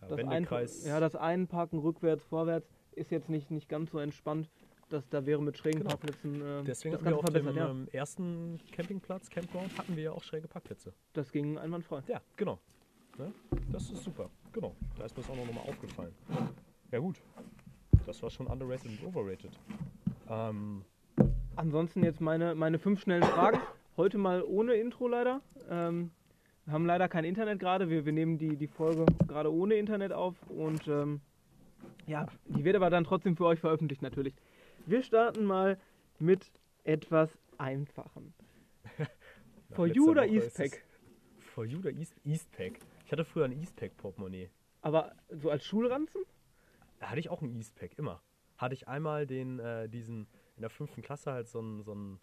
Ja, das. Einpa- ja, das Einparken rückwärts, vorwärts ist jetzt nicht, nicht ganz so entspannt. Das, da wäre mit schrägen Genau. Parkplätzen ähm, Deswegen das hatten wir Ganze auf dem verbessert. Ja. ähm, ersten Campingplatz, Campground, hatten wir ja auch schräge Parkplätze. Das ging einwandfrei. Ja, genau. Ne? Das ist super. Genau. Da ist mir das auch noch mal aufgefallen. Ja gut. Das war schon underrated und overrated. Ähm, Ansonsten jetzt meine, meine fünf schnellen Fragen. Heute mal ohne Intro leider. Ähm, wir haben leider kein Internet gerade. Wir, wir nehmen die, die Folge gerade ohne Internet auf und ähm, ja, die wird aber dann trotzdem für euch veröffentlicht natürlich. Wir starten mal mit etwas Einfachem. For you oder Eastpack? For you oder East, Eastpack? Ich hatte früher ein Eastpack-Portemonnaie. Aber so als Schulranzen? Da hatte ich auch ein Eastpack, immer. Hatte ich einmal den, äh, diesen, in der fünften Klasse halt so ein, so ein,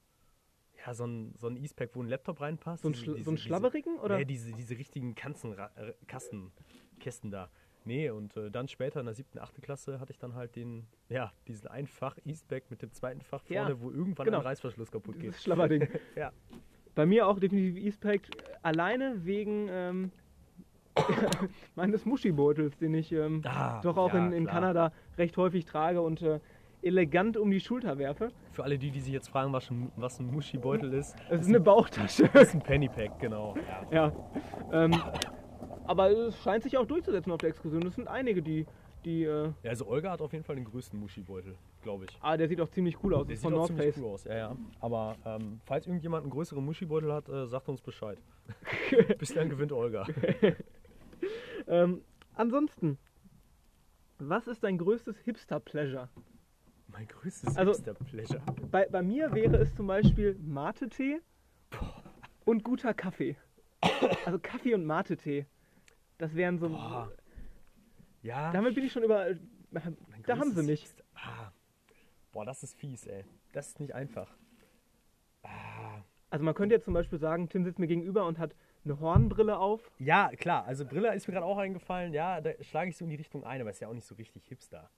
ja, so ein, so ein Eastpack, wo ein Laptop reinpasst. So ein, Diese- Schla diese- so ein diese- Schlabberigen? Oder? Nee, diese, diese richtigen Kanzen, äh, Kasten, Kästen da. Nee, und äh, dann später in der siebten, achten Klasse hatte ich dann halt den, ja, diesen Einfach Eastpack mit dem zweiten Fach Ja, vorne, wo irgendwann genau. ein Reißverschluss kaputt geht. Dieses Schlabberding. Ja. Bei mir auch definitiv Eastpack. Alleine wegen ähm, meines Muschibeutels, den ich ähm, Ah, doch auch ja, in, in. Kanada recht häufig trage und äh, elegant um die Schulter werfe. Für alle die, die sich jetzt fragen, was ein, was ein Muschibeutel ist, Es ist eine Bauchtasche. das ist ein Pennypack, genau. Ja. ja. Ähm, aber es scheint sich auch durchzusetzen auf der Exkursion. Es sind einige, die, Die, äh, Ja, also Olga hat auf jeden Fall den größten Muschibeutel, glaube ich. ah, der sieht auch ziemlich cool aus. Der ist sieht von auch North ziemlich Face. cool aus, ja, ja. Aber ähm, falls irgendjemand einen größeren Muschibeutel hat, äh, sagt uns Bescheid. Bis dann gewinnt Olga. Ähm, ansonsten, was ist dein größtes Hipster-Pleasure? Mein größtes Also- Hipster-Pleasure. Bei, bei mir wäre es zum Beispiel Mate-Tee und guter Kaffee. Also Kaffee und Mate-Tee. Das wären so. Boah. Ja, Damit bin ich schon über. mein Da haben sie mich. Hipster- Ah. Boah, das ist fies, ey. Das ist nicht einfach. Ah. Also man könnte jetzt zum Beispiel sagen, Tim sitzt mir gegenüber und hat eine Hornbrille auf. Ja, klar, also Brille ist mir gerade auch eingefallen. Ja, da schlage ich so in die Richtung ein, aber ist ja auch nicht so richtig Hipster.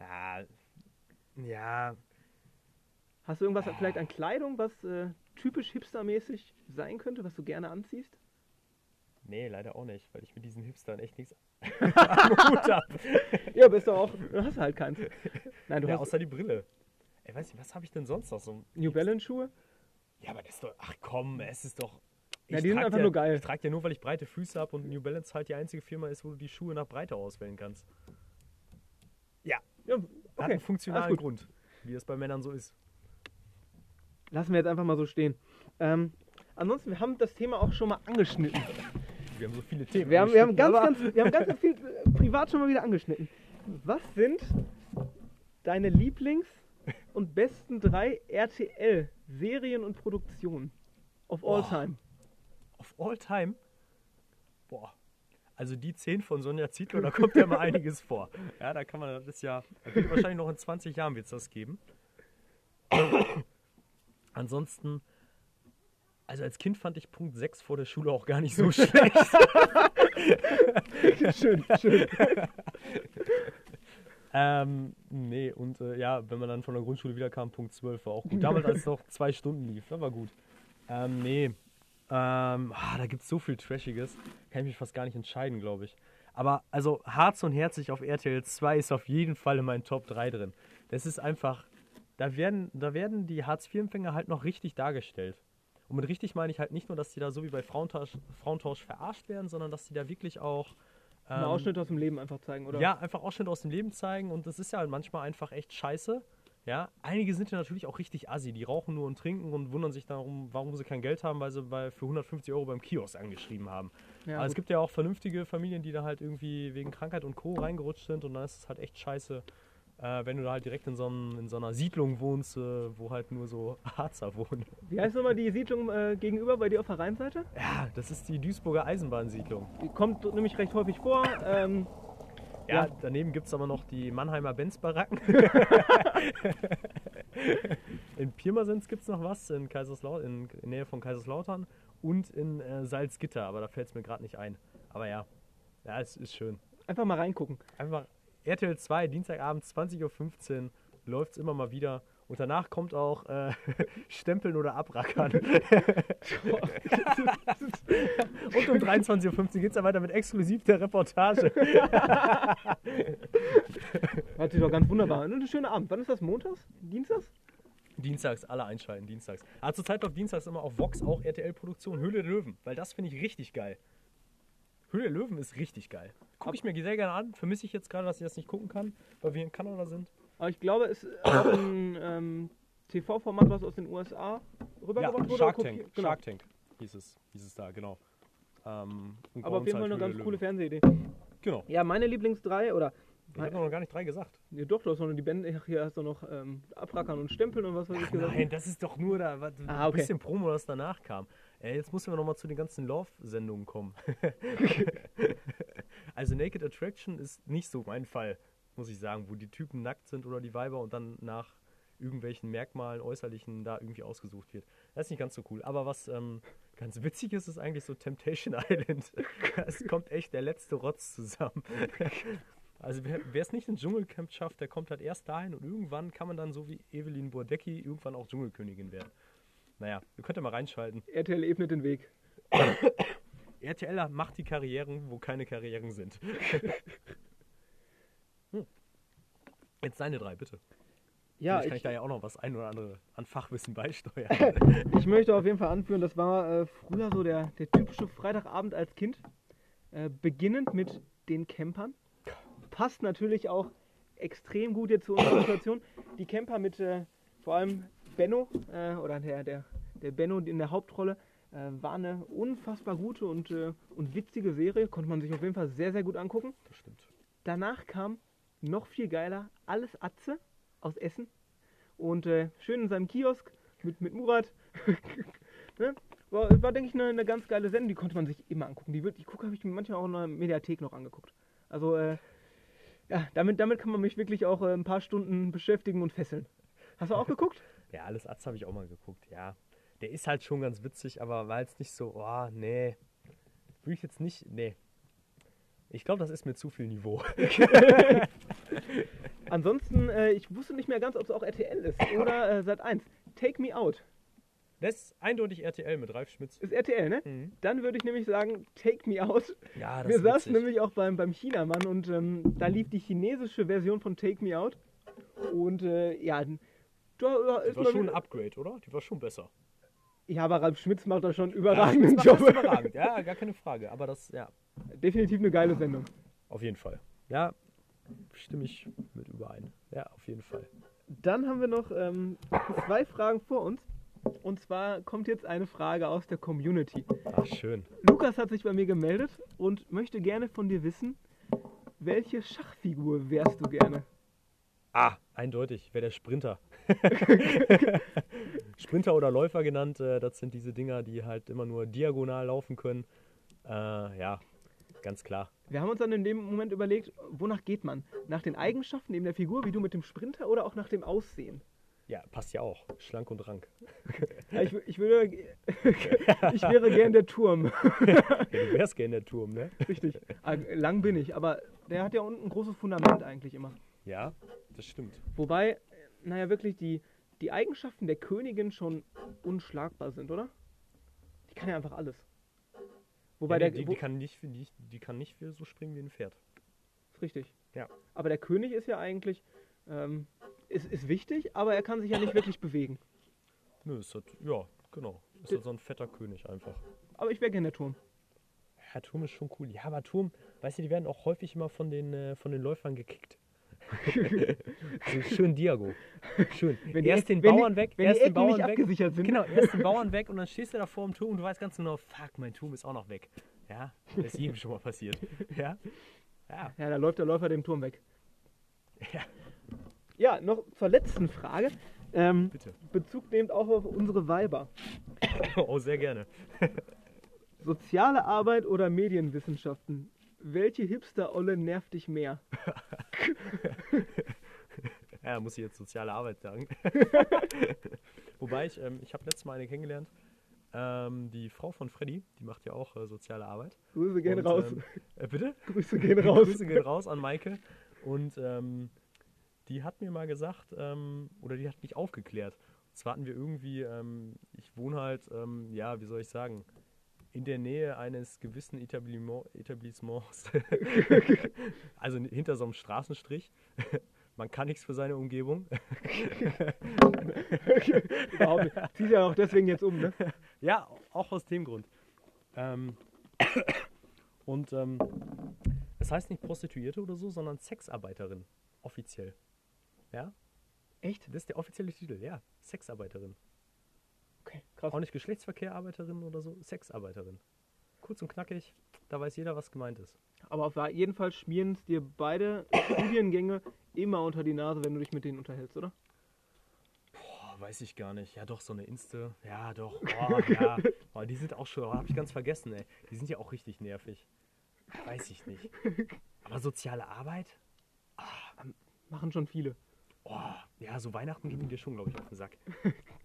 Ja, ja, Hast du irgendwas vielleicht an Kleidung, was äh, typisch hipstermäßig sein könnte, was du gerne anziehst? nee, leider auch nicht, weil ich mit diesen Hipstern echt nichts am Hut habe. Ja, bist du auch. Du hast halt keins. Nein, du Ja, hast außer die Brille. Ey, weiß nicht, was habe ich denn sonst noch so? New Balance Schuhe. Ja, aber das ist doch, ach komm, es ist doch. Ja, die sind einfach ja, nur geil. Ich trage ja nur, weil ich breite Füße habe und New Balance halt die einzige Firma ist, wo du die Schuhe nach Breite auswählen kannst. Ja, Ja, hat okay. einen funktionalen. Grund, wie es bei Männern so ist. Lassen wir jetzt einfach mal so stehen. Ähm, ansonsten, wir haben das Thema auch schon mal angeschnitten. Wir haben so viele Themen. Wir haben, wir haben, ganz, ganz, wir haben ganz, ganz viel äh, privat schon mal wieder angeschnitten. Was sind deine Lieblings- und besten drei RTL-Serien und Produktionen of all Boah. time? Of all time? Boah. Also die 10 von Sonja Zietlow, da kommt ja mal einiges vor. Ja, da kann man, das ja, wird wahrscheinlich noch in 20 Jahren wird es das geben. Ansonsten, also als Kind fand ich Punkt 6 vor der Schule auch gar nicht so schlecht. Schön, schön. ähm, nee, und äh, ja, wenn man dann von der Grundschule wieder kam, Punkt 12 war auch gut. Damals, als es noch zwei Stunden lief, das war gut. Ähm, nee, ähm, ah, da gibt es so viel Trashiges, kann ich mich fast gar nicht entscheiden, glaube ich. Aber also Harz und Herzig auf RTL 2 ist auf jeden Fall in meinen Top 3 drin. Das ist einfach, da werden, da werden die Hartz-IV-Empfänger halt noch richtig dargestellt. Und mit richtig meine ich halt nicht nur, dass die da so wie bei Frauentausch, Frauentausch verarscht werden, sondern dass die da wirklich auch ähm, Ausschnitt aus dem Leben einfach zeigen, oder? ja, einfach Ausschnitte aus dem Leben zeigen und das ist ja halt manchmal einfach echt scheiße. Ja, einige sind ja natürlich auch richtig assi, die rauchen nur und trinken und wundern sich darum, warum sie kein Geld haben, weil sie bei, für 150 Euro beim Kiosk angeschrieben haben. Ja, Aber es gut. gibt ja auch vernünftige Familien, die da halt irgendwie wegen Krankheit und Co. reingerutscht sind und dann ist es halt echt scheiße, äh, wenn du da halt direkt in so, einem, in so einer Siedlung wohnst, äh, wo halt nur so Harzer wohnen. Wie heißt nochmal die Siedlung äh, gegenüber bei dir auf der Rheinseite? Ja, das ist die Duisburger Eisenbahnsiedlung. Die kommt nämlich recht häufig vor. Ähm, Ja, Ja. daneben gibt es aber noch die Mannheimer Benz-Baracken. in Pirmasens gibt es noch was, in, Kaiserslaut in, in Nähe von Kaiserslautern und in äh, Salzgitter, aber da fällt es mir gerade nicht ein. Aber ja, ja, es ist schön. einfach mal reingucken. Einfach RTL 2, Dienstagabend 20.15 Uhr, läuft es immer mal wieder. Und danach kommt auch äh, Stempeln oder Abrackern. und um 23.15 Uhr geht es dann weiter mit exklusiv der Reportage. Hört sich doch ganz wunderbar an. Und ein schöner Abend. Wann ist das? Montags? Dienstags? Dienstags, alle einschalten, dienstags. Aber zurzeit läuft dienstags immer auf Vox auch RTL-Produktion Höhle der Löwen, weil das finde ich richtig geil. Höhle der Löwen ist richtig geil. Gucke ich mir sehr gerne an. Vermisse ich jetzt gerade, dass ich das nicht gucken kann, weil wir in Kanada sind. Aber ich glaube, es ist auch ein ähm, TV-Format, was aus den USA Ja, rübergebracht wurde. Shark oder Tank. kopiert- Genau. Shark Tank hieß es, hieß es da, genau. Ähm, Aber auf jeden Fall halt eine Höhle ganz der coole Löwen. Fernsehidee. Genau. Ja, meine Lieblings drei oder. Ich habe noch gar nicht drei gesagt. Nee, doch, du hast noch die Bände. Ach, hier hast du noch ähm, Abrackern und Stempeln und was weiß ich gesagt. nein, das ist doch nur da, was, Ah, ein okay. bisschen Promo, das danach kam. Äh, jetzt müssen wir nochmal zu den ganzen Love-Sendungen kommen. also Naked Attraction ist nicht so mein Fall, muss ich sagen, wo die Typen nackt sind oder die Weiber und dann nach irgendwelchen Merkmalen, äußerlichen da irgendwie ausgesucht wird. Das ist nicht ganz so cool. Aber was ähm, ganz witzig ist, ist eigentlich so Temptation Island. Es kommt echt der letzte Rotz zusammen. Also wer es nicht ins Dschungelcamp schafft, der kommt halt erst dahin und irgendwann kann man dann so wie Evelyn Burdecki irgendwann auch Dschungelkönigin werden. Naja, ihr könnt ja mal reinschalten. RTL ebnet den Weg. RTL macht die Karrieren, wo keine Karrieren sind. Jetzt deine drei, bitte. Ja, Vielleicht kann ich ich, da ja auch noch was ein oder andere an Fachwissen beisteuern. ich möchte auf jeden Fall anführen, das war äh, früher so der, der typische Freitagabend als Kind. Äh, beginnend mit den Campern. passt natürlich auch extrem gut jetzt zu unserer Situation. Die Camper mit äh, vor allem Benno, äh, oder der, der, der Benno in der Hauptrolle, äh, war eine unfassbar gute und, äh, und witzige Serie. Konnte man sich auf jeden Fall sehr, sehr gut angucken. Das stimmt. Danach kam noch viel geiler Alles Atze aus Essen. Und äh, schön in seinem Kiosk mit, mit Murat. ne? War, war denke ich, eine, eine ganz geile Sendung. Die konnte man sich immer angucken. Die, die gucke habe ich mir manchmal auch in der Mediathek noch angeguckt. Also, äh, ja, damit, damit kann man mich wirklich auch äh, ein paar Stunden beschäftigen und fesseln. Hast du auch geguckt? Ja, alles Atz habe ich auch mal geguckt, ja. Der ist halt schon ganz witzig, aber war jetzt nicht so, oh, nee. Würde ich jetzt nicht, nee. Ich glaube, das ist mir zu viel Niveau. Ansonsten, äh, ich wusste nicht mehr ganz, ob es auch RTL ist oder äh, Sat 1. Take Me Out. Das ist eindeutig RTL mit Ralf Schmitz. Ist RTL, ne? Mhm. Dann würde ich nämlich sagen, Take Me Out. Ja, das Wir saßen nämlich auch beim, beim Chinamann und ähm, da lief die chinesische Version von Take Me Out. Und äh, ja, da äh, Die ist war mal schon ein Upgrade, oder? Die war schon besser. Ja, aber Ralf Schmitz macht da schon einen Ja, überragenden macht Job. überragend. Ja, gar keine Frage. Aber das, ja, Definitiv eine geile Sendung. auf jeden Fall. Ja, stimme ich mit überein. Ja, auf jeden Fall. Dann haben wir noch ähm, zwei Fragen vor uns. Und zwar kommt jetzt eine Frage aus der Community. Ach, schön. Lukas hat sich bei mir gemeldet und möchte gerne von dir wissen, welche Schachfigur wärst du gerne? Ah, eindeutig, wäre der Sprinter. Sprinter oder Läufer genannt, äh, das sind diese Dinger, die halt immer nur diagonal laufen können. Äh, ja, ganz klar. Wir haben uns dann in dem Moment überlegt, wonach geht man? Nach den Eigenschaften neben der Figur, wie du mit dem Sprinter, oder auch nach dem Aussehen? Ja, passt ja auch. Schlank und rank. Ja, ich, ich, würde, ich wäre gern der Turm. Ja, du wärst gerne der Turm, ne? Richtig. Ah, Lang bin ich, aber der hat ja unten ein großes Fundament eigentlich immer. Ja, das stimmt. Wobei, naja, wirklich die, die Eigenschaften der Königin schon unschlagbar sind, oder? Die kann ja einfach alles. Wobei ja, der. die, wo- die, kann nicht, die, die kann nicht so springen wie ein Pferd. ist richtig. Ja. Aber der König ist ja eigentlich. Ähm, ist, ist wichtig, aber er kann sich ja nicht wirklich bewegen. Nö, ist halt, ja, genau. Ist D- halt so ein fetter König einfach. Aber ich wäre gern der Turm. Ja, Turm ist schon cool. Ja, aber Turm, weißt du, die werden auch häufig immer von den, äh, von den Läufern gekickt. so schön Diago. Schön. Wenn die erst Eck- den wenn die- Bauern weg, wenn erst die den Bauern weg. abgesichert sind. Genau, erst den Bauern weg und dann stehst du da vor dem Turm und du weißt ganz genau, fuck, mein Turm ist auch noch weg. Ja, das ist jedem schon mal passiert. Ja, ja, Ja, da läuft der Läufer dem Turm weg. ja, Ja, noch zur letzten Frage. Ähm, bitte. Bezug nehmt auch auf unsere Weiber. Oh, sehr gerne. Soziale Arbeit oder Medienwissenschaften? Welche Hipster-Olle nervt dich mehr? Ja, muss ich jetzt soziale Arbeit sagen. Wobei ich, ähm, ich habe letztes Mal eine kennengelernt. Ähm, die Frau von Freddy, die macht ja auch äh, soziale Arbeit. Grüße gehen Und, raus. Ähm, äh, bitte? Grüße gehen raus. Grüße gehen raus an Maike. Und ähm, die hat mir mal gesagt, ähm, oder die hat mich aufgeklärt. Und zwar hatten wir irgendwie, ähm, ich wohne halt, ja, wie soll ich sagen, in der Nähe eines gewissen Etablissement, Etablissements. also hinter so einem Straßenstrich. Man kann nichts für seine Umgebung. Überhaupt nicht. Ziehst ja auch deswegen jetzt um, ne? Ja, auch aus dem Grund. Ähm, und ähm, es heißt nicht Prostituierte oder so, sondern Sexarbeiterin. Offiziell. Ja? Echt? Das ist der offizielle Titel, ja. Sexarbeiterin. Okay, krass. Auch nicht Geschlechtsverkehrarbeiterin oder so, Sexarbeiterin. Kurz und knackig, da weiß jeder, was gemeint ist. Aber auf jeden Fall schmieren es dir beide Studiengänge immer unter die Nase, wenn du dich mit denen unterhältst, oder? Boah, weiß ich gar nicht. Ja, doch, so eine Inste. Ja, doch. Boah, ja. Boah, die sind auch schon, oh, hab ich ganz vergessen, ey. Die sind ja auch richtig nervig. Weiß ich nicht. Aber soziale Arbeit? Machen schon viele. Oh, ja, so Weihnachten gehen die dir schon, glaube ich, auf den Sack.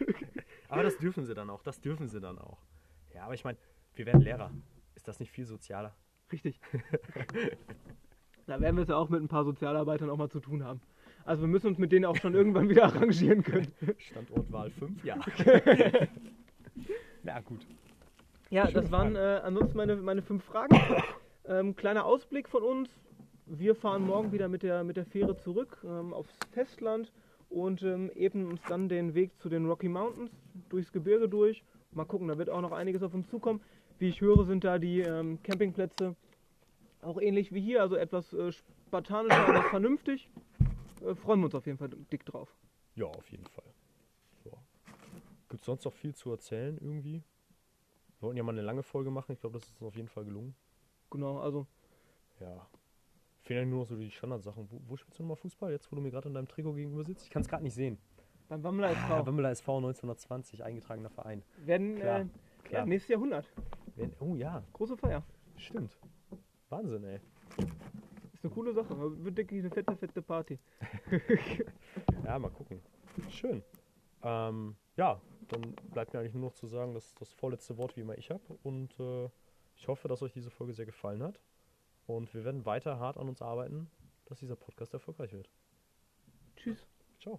aber das dürfen sie dann auch, das dürfen sie dann auch. Ja, aber ich meine, wir werden Lehrer. Ist das nicht viel sozialer? Richtig. da werden wir es ja auch mit ein paar Sozialarbeitern auch mal zu tun haben. Also wir müssen uns mit denen auch schon irgendwann wieder arrangieren können. Standortwahl 5, ja. Na gut. Ja, Schöne das waren äh, ansonsten meine, meine fünf Fragen. Ähm, kleiner Ausblick von uns. Wir fahren morgen wieder mit der, mit der Fähre zurück ähm, aufs Festland und ähm, ebnen uns dann den Weg zu den Rocky Mountains durchs Gebirge durch. Mal gucken, da wird auch noch einiges auf uns zukommen. Wie ich höre, sind da die ähm, Campingplätze Auch ähnlich wie hier, also etwas äh, spartanischer, aber vernünftig. Äh, freuen wir uns auf jeden Fall dick drauf. Ja, auf jeden Fall. So. Gibt es sonst noch viel zu erzählen irgendwie? Wir wollten ja mal eine lange Folge machen. Ich glaube, das ist uns auf jeden Fall gelungen. Genau, also Ja. Fehlen eigentlich nur noch so die Standardsachen. Wo, wo spielst du nochmal Fußball? Jetzt, wo du mir gerade in deinem Trikot gegenüber sitzt? Ich kann es gerade nicht sehen. beim Wammeler SV Ah, Wimmeler SV 1920, eingetragener Verein. werden Klar, äh, klar. Ja, nächstes Jahrhundert. Wenn, oh ja, Große Feier. stimmt. Wahnsinn, ey. Ist eine coole Sache. Wird, denke ich, eine fette, fette Party. Ja, mal gucken. Schön. Ähm, ja, dann bleibt mir eigentlich nur noch zu sagen, dass das vorletzte Wort wie immer ich habe. Und äh, ich hoffe, dass euch diese Folge sehr gefallen hat. Und wir werden weiter hart an uns arbeiten, dass dieser Podcast erfolgreich wird. Tschüss. Ciao.